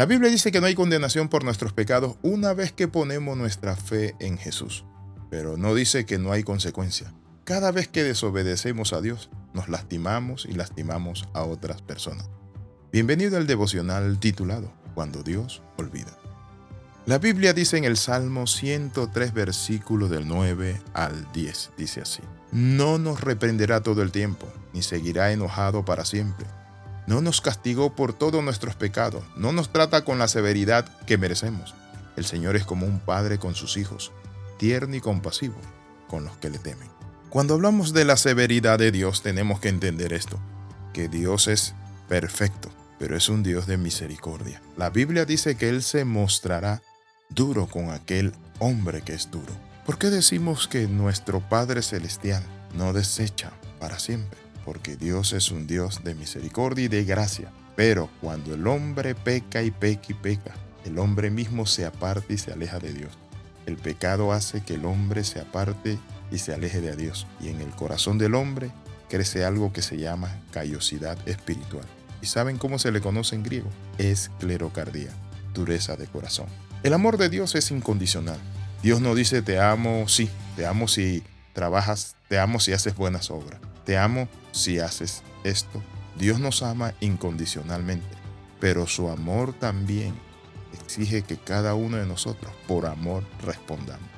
La Biblia dice que no hay condenación por nuestros pecados una vez que ponemos nuestra fe en Jesús, pero no dice que no hay consecuencia. Cada vez que desobedecemos a Dios, nos lastimamos y lastimamos a otras personas. Bienvenido al devocional titulado Cuando Dios olvida. La Biblia dice en el Salmo 103, versículo del 9 al 10, dice así, No nos reprenderá todo el tiempo, ni seguirá enojado para siempre. No nos castigó por todos nuestros pecados, no nos trata con la severidad que merecemos. El Señor es como un padre con sus hijos, tierno y compasivo con los que le temen. Cuando hablamos de la severidad de Dios tenemos que entender esto, que Dios es perfecto, pero es un Dios de misericordia. La Biblia dice que Él se mostrará duro con aquel hombre que es duro. ¿Por qué decimos que nuestro Padre Celestial no desecha para siempre? Porque Dios es un Dios de misericordia y de gracia. Pero cuando el hombre peca y peca y peca, el hombre mismo se aparta y se aleja de Dios. El pecado hace que el hombre se aparte y se aleje de Dios. Y en el corazón del hombre crece algo que se llama callosidad espiritual. ¿Y saben cómo se le conoce en griego? Esclerocardía, dureza de corazón. El amor de Dios es incondicional. Dios no dice te amo, sí, te amo si trabajas, te amo si haces buenas obras, te amo si haces esto. Dios nos ama incondicionalmente, pero su amor también exige que cada uno de nosotros por amor respondamos.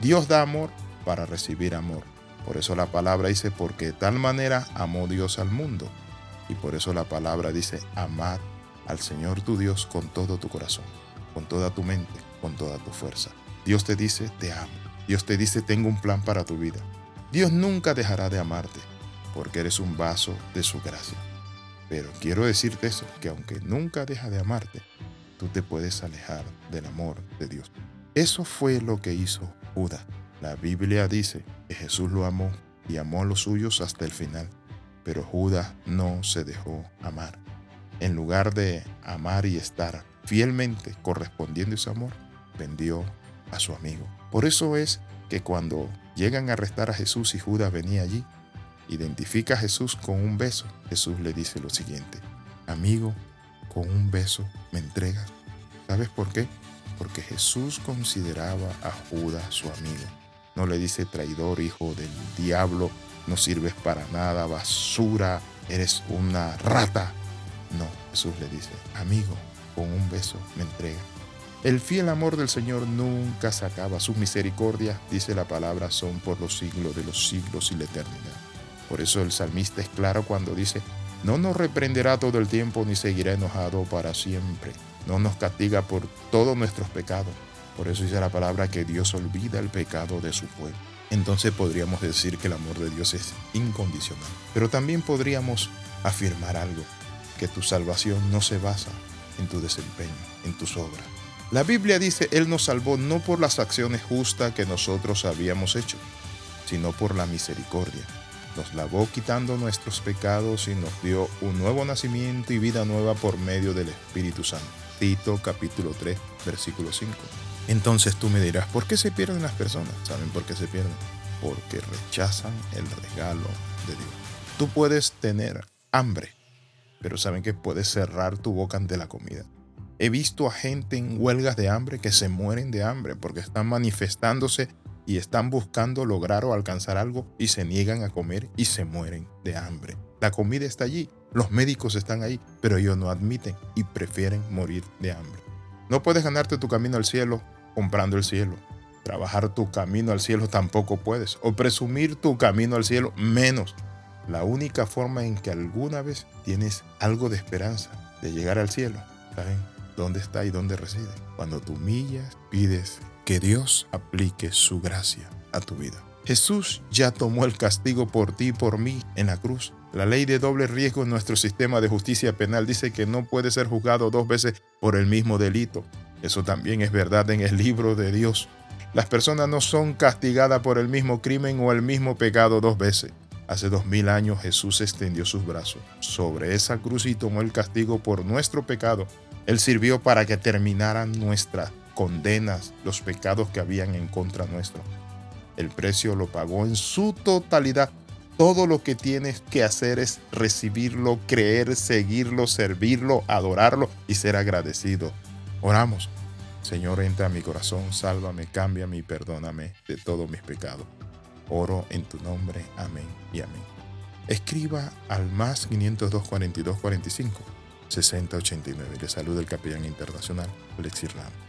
Dios da amor para recibir amor. Por eso la palabra dice, porque de tal manera amó Dios al mundo. Y por eso la palabra dice, amad al Señor tu Dios con todo tu corazón con toda tu mente, con toda tu fuerza. Dios te dice, te amo. Dios te dice, tengo un plan para tu vida. Dios nunca dejará de amarte, porque eres un vaso de su gracia. Pero quiero decirte eso, que aunque nunca deja de amarte, tú te puedes alejar del amor de Dios. Eso fue lo que hizo Judas. La Biblia dice que Jesús lo amó y amó a los suyos hasta el final, pero Judas no se dejó amar. En lugar de amar y estar fielmente correspondiendo ese amor, vendió a su amigo. Por eso es que cuando llegan a arrestar a Jesús y Judas venía allí, identifica a Jesús con un beso. Jesús le dice lo siguiente, amigo, con un beso me entregas. ¿Sabes por qué? Porque Jesús consideraba a Judas su amigo. No le dice traidor, hijo del diablo, no sirves para nada, basura, eres una rata. No, Jesús le dice, amigo, con un beso me entrega. El fiel amor del Señor nunca se acaba. Sus misericordias, dice la palabra, son por los siglos de los siglos y la eternidad. Por eso el salmista es claro cuando dice, no nos reprenderá todo el tiempo ni seguirá enojado para siempre. No nos castiga por todos nuestros pecados. Por eso dice la palabra que Dios olvida el pecado de su pueblo. Entonces podríamos decir que el amor de Dios es incondicional. Pero también podríamos afirmar algo, que tu salvación no se basa en tu desempeño, en tus obras. La Biblia dice, Él nos salvó no por las acciones justas que nosotros habíamos hecho, sino por la misericordia. Nos lavó quitando nuestros pecados y nos dio un nuevo nacimiento y vida nueva por medio del Espíritu Santo. Tito capítulo 3, versículo 5. Entonces tú me dirás, ¿por qué se pierden las personas? ¿Saben por qué se pierden? Porque rechazan el regalo de Dios. Tú puedes tener hambre, pero saben que puedes cerrar tu boca ante la comida. He visto a gente en huelgas de hambre que se mueren de hambre porque están manifestándose y están buscando lograr o alcanzar algo y se niegan a comer y se mueren de hambre. La comida está allí, los médicos están ahí, pero ellos no admiten y prefieren morir de hambre. No puedes ganarte tu camino al cielo comprando el cielo. Trabajar tu camino al cielo tampoco puedes. O presumir tu camino al cielo menos la única forma en que alguna vez tienes algo de esperanza de llegar al cielo, ¿saben? ¿Dónde está y dónde reside? Cuando tú humillas, pides que Dios aplique su gracia a tu vida. Jesús ya tomó el castigo por ti y por mí en la cruz. La ley de doble riesgo en nuestro sistema de justicia penal dice que no puede ser juzgado dos veces por el mismo delito. Eso también es verdad en el libro de Dios. Las personas no son castigadas por el mismo crimen o el mismo pecado dos veces. Hace dos mil años Jesús extendió sus brazos sobre esa cruz y tomó el castigo por nuestro pecado. Él sirvió para que terminaran nuestras condenas, los pecados que habían en contra nuestro. El precio lo pagó en su totalidad Todo lo que tienes que hacer es recibirlo, creer, seguirlo, servirlo, adorarlo y ser agradecido. Oramos. Señor, entra a mi corazón, sálvame, cámbiame y perdóname de todos mis pecados. Oro en tu nombre. Amén y amén. Escriba al más 502 42 45 60 89. Le saluda el capellán internacional Alexis Ram.